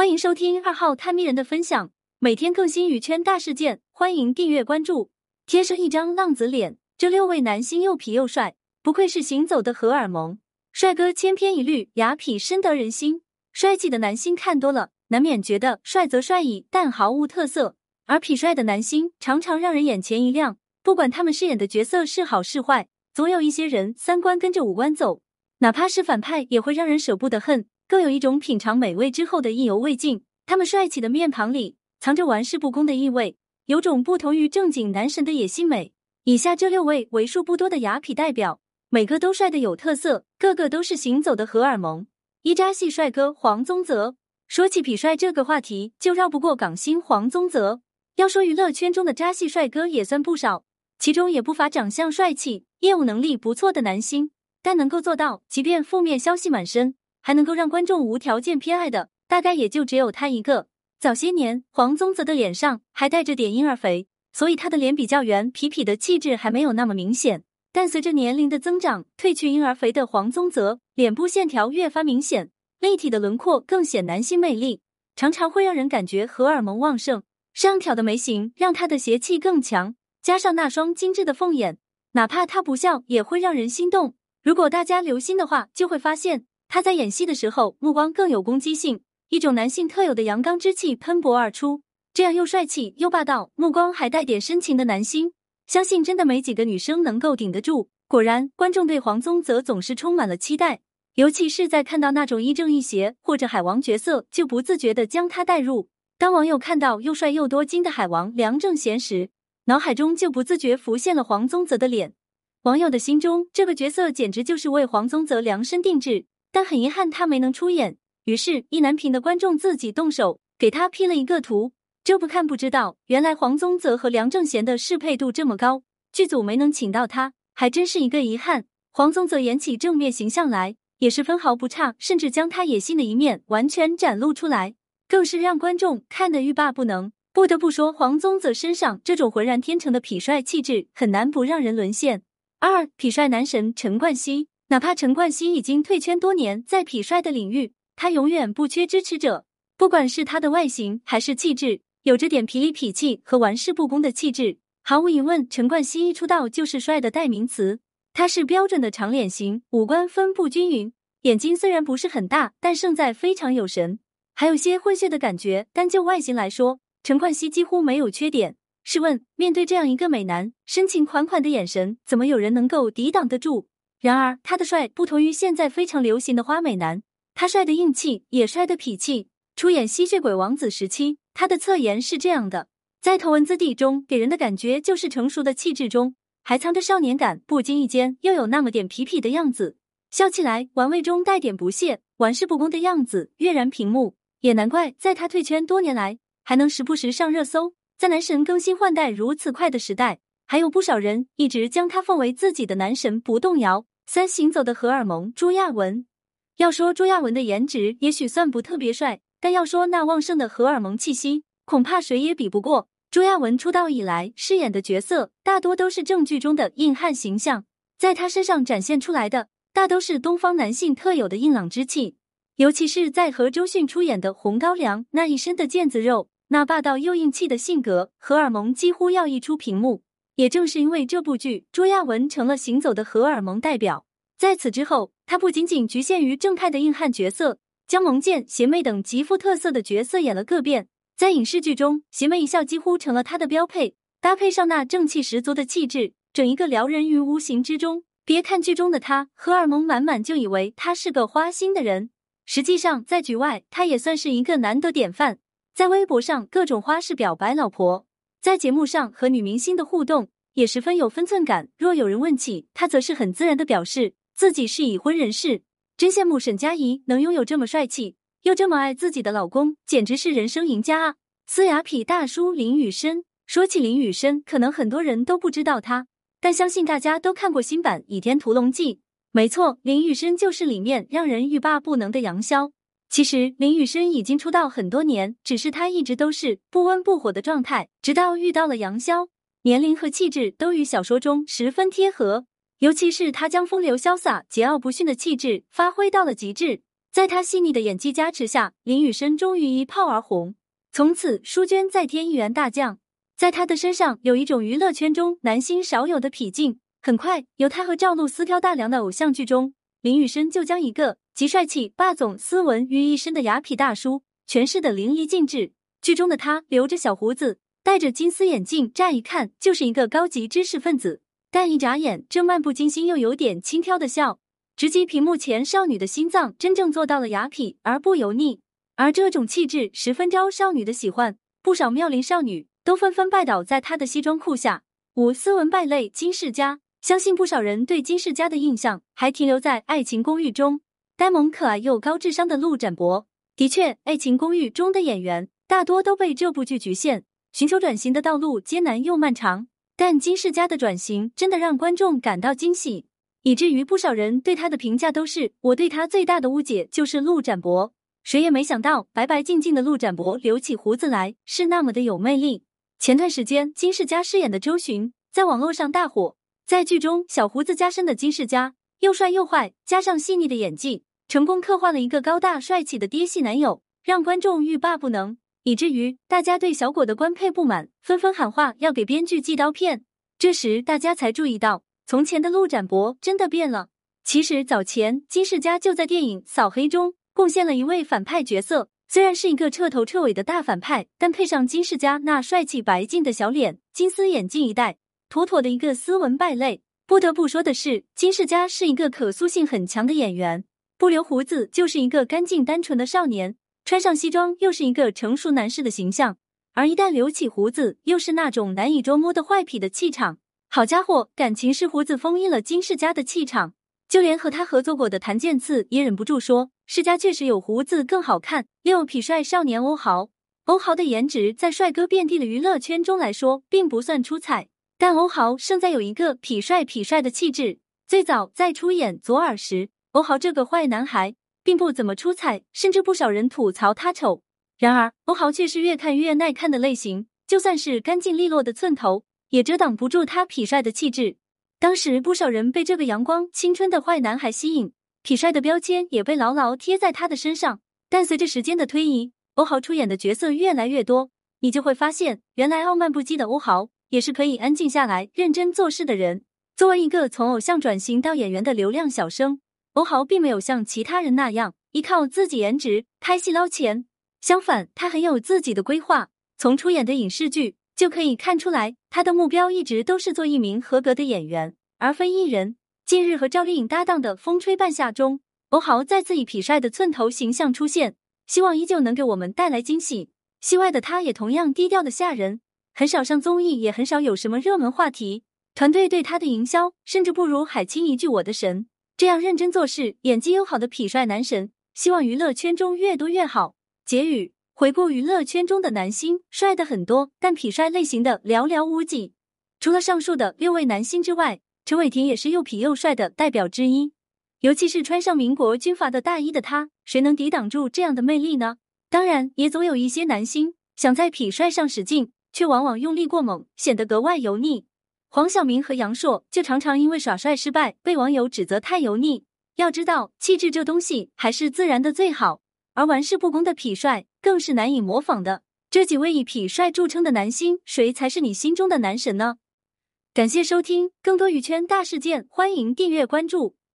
欢迎收听二号探秘人的分享，每天更新娱圈大事件，欢迎订阅关注。贴上一张浪子脸，这六位男星又痞又帅，不愧是行走的荷尔蒙，帅哥千篇一律，雅痞深得人心。帅气的男星看多了，难免觉得帅则帅矣，但毫无特色；而痞帅的男星常常让人眼前一亮，不管他们饰演的角色是好是坏，总有一些人三观跟着五官走，哪怕是反派也会让人舍不得恨。更有一种品尝美味之后的意犹未尽，他们帅气的面庞里藏着玩世不恭的意味，有种不同于正经男神的野性美。以下这六位为数不多的雅痞代表，每个都帅的有特色，个个都是行走的荷尔蒙。一扎系帅哥黄宗泽，说起痞帅这个话题，就绕不过港星黄宗泽。要说娱乐圈中的扎系帅哥也算不少，其中也不乏长相帅气、业务能力不错的男星，但能够做到即便负面消息满身。还能够让观众无条件偏爱的，大概也就只有他一个。早些年，黄宗泽的脸上还带着点婴儿肥，所以他的脸比较圆，痞痞的气质还没有那么明显。但随着年龄的增长，褪去婴儿肥的黄宗泽，脸部线条越发明显，立体的轮廓更显男性魅力，常常会让人感觉荷尔蒙旺盛。上挑的眉形让他的邪气更强，加上那双精致的凤眼，哪怕他不笑也会让人心动。如果大家留心的话，就会发现。他在演戏的时候，目光更有攻击性，一种男性特有的阳刚之气喷薄而出。这样又帅气又霸道，目光还带点深情的男星，相信真的没几个女生能够顶得住。果然，观众对黄宗泽总是充满了期待，尤其是在看到那种亦正亦邪或者海王角色，就不自觉的将他带入。当网友看到又帅又多金的海王梁正贤时，脑海中就不自觉浮现了黄宗泽的脸。网友的心中，这个角色简直就是为黄宗泽量身定制。但很遗憾，他没能出演。于是，意难平的观众自己动手给他 P 了一个图。这不看不知道，原来黄宗泽和梁正贤的适配度这么高，剧组没能请到他，还真是一个遗憾。黄宗泽演起正面形象来也是分毫不差，甚至将他野性的一面完全展露出来，更是让观众看得欲罢不能。不得不说，黄宗泽身上这种浑然天成的痞帅气质，很难不让人沦陷。二痞帅男神陈冠希。哪怕陈冠希已经退圈多年，在痞帅的领域，他永远不缺支持者。不管是他的外形还是气质，有着点痞里痞气和玩世不恭的气质。毫无疑问，陈冠希一出道就是帅的代名词。他是标准的长脸型，五官分布均匀，眼睛虽然不是很大，但胜在非常有神，还有些混血的感觉。单就外形来说，陈冠希几乎没有缺点。试问，面对这样一个美男，深情款款的眼神，怎么有人能够抵挡得住？然而，他的帅不同于现在非常流行的花美男，他帅的硬气，也帅的痞气。出演吸血鬼王子时期，他的侧颜是这样的，在头文字 D 中给人的感觉就是成熟的气质中还藏着少年感，不经意间又有那么点痞痞的样子，笑起来玩味中带点不屑，玩世不恭的样子跃然屏幕。也难怪在他退圈多年来，还能时不时上热搜。在男神更新换代如此快的时代，还有不少人一直将他奉为自己的男神，不动摇。三行走的荷尔蒙，朱亚文。要说朱亚文的颜值，也许算不特别帅，但要说那旺盛的荷尔蒙气息，恐怕谁也比不过。朱亚文出道以来饰演的角色，大多都是正剧中的硬汉形象，在他身上展现出来的，大都是东方男性特有的硬朗之气。尤其是在和周迅出演的《红高粱》，那一身的腱子肉，那霸道又硬气的性格，荷尔蒙几乎要溢出屏幕。也正是因为这部剧，朱亚文成了行走的荷尔蒙代表。在此之后，他不仅仅局限于正派的硬汉角色，将萌贱、邪魅等极富特色的角色演了个遍。在影视剧中，邪魅一笑几乎成了他的标配，搭配上那正气十足的气质，整一个撩人于无形之中。别看剧中的他荷尔蒙满满，就以为他是个花心的人，实际上在局外，他也算是一个难得典范。在微博上各种花式表白老婆。在节目上和女明星的互动也十分有分寸感。若有人问起，他则是很自然的表示自己是已婚人士。真羡慕沈佳宜能拥有这么帅气又这么爱自己的老公，简直是人生赢家啊！呲牙痞大叔林雨申，说起林雨申，可能很多人都不知道他，但相信大家都看过新版《倚天屠龙记》。没错，林雨申就是里面让人欲罢不能的杨逍。其实林雨申已经出道很多年，只是他一直都是不温不火的状态，直到遇到了杨逍，年龄和气质都与小说中十分贴合，尤其是他将风流潇洒、桀骜不驯的气质发挥到了极致，在他细腻的演技加持下，林雨申终于一炮而红，从此书娟再添一员大将。在他的身上有一种娱乐圈中男星少有的痞劲。很快，由他和赵露思挑大梁的偶像剧中，林雨申就将一个集帅气、霸总、斯文于一身的雅痞大叔诠释的淋漓尽致。剧中的他留着小胡子，戴着金丝眼镜，乍一看就是一个高级知识分子。但一眨眼，这漫不经心又有点轻佻的笑，直击屏幕前少女的心脏，真正做到了雅痞而不油腻。而这种气质十分招少女的喜欢，不少妙龄少女都纷纷拜倒在他的西装裤下。五斯文败类金世佳。相信不少人对金世佳的印象还停留在《爱情公寓》中呆萌可爱又高智商的陆展博。的确，《爱情公寓》中的演员大多都被这部剧局限，寻求转型的道路艰难又漫长。但金世佳的转型真的让观众感到惊喜，以至于不少人对他的评价都是：我对他最大的误解就是陆展博。谁也没想到，白白净净的陆展博留起胡子来是那么的有魅力。前段时间，金世佳饰演的周巡在网络上大火。在剧中，小胡子加深的金世佳又帅又坏，加上细腻的演技，成功刻画了一个高大帅气的爹系男友，让观众欲罢不能，以至于大家对小果的官配不满，纷纷喊话要给编剧寄刀片。这时，大家才注意到，从前的陆展博真的变了。其实早前金世佳就在电影《扫黑》中贡献了一位反派角色，虽然是一个彻头彻尾的大反派，但配上金世佳那帅气白净的小脸，金丝眼镜一戴。妥妥的一个斯文败类。不得不说的是，金世佳是一个可塑性很强的演员，不留胡子就是一个干净单纯的少年，穿上西装又是一个成熟男士的形象，而一旦留起胡子，又是那种难以捉摸的坏痞的气场。好家伙，感情是胡子封印了金世佳的气场，就连和他合作过的谭健次也忍不住说，世佳确实有胡子更好看。六痞帅少年欧豪，欧豪的颜值在帅哥遍地的娱乐圈中来说，并不算出彩。但欧豪胜在有一个痞帅痞帅的气质。最早在出演左耳时，欧豪这个坏男孩并不怎么出彩，甚至不少人吐槽他丑。然而，欧豪却是越看越耐看的类型，就算是干净利落的寸头，也遮挡不住他痞帅的气质。当时不少人被这个阳光青春的坏男孩吸引，痞帅的标签也被牢牢贴在他的身上。但随着时间的推移，欧豪出演的角色越来越多，你就会发现，原来傲慢不羁的欧豪。也是可以安静下来、认真做事的人。作为一个从偶像转型到演员的流量小生，欧豪并没有像其他人那样依靠自己颜值拍戏捞钱。相反，他很有自己的规划。从出演的影视剧就可以看出来，他的目标一直都是做一名合格的演员，而非艺人。近日和赵丽颖搭档的《风吹半夏》中，欧豪再次以痞帅的寸头形象出现，希望依旧能给我们带来惊喜。戏外的他也同样低调的吓人。很少上综艺，也很少有什么热门话题。团队对他的营销甚至不如海清一句“我的神”这样认真做事、演技又好的痞帅男神。希望娱乐圈中越多越好。结语：回顾娱乐圈中的男星，帅的很多，但痞帅类型的寥寥无几。除了上述的六位男星之外，陈伟霆也是又痞又帅的代表之一。尤其是穿上民国军阀的大衣的他，谁能抵挡住这样的魅力呢？当然，也总有一些男星想在痞帅上使劲。却往往用力过猛，显得格外油腻。黄晓明和杨烁就常常因为耍帅失败，被网友指责太油腻。要知道，气质这东西还是自然的最好，而玩世不恭的痞帅更是难以模仿的。这几位以痞帅著称的男星，谁才是你心中的男神呢？感谢收听，更多娱圈大事件，欢迎订阅关注。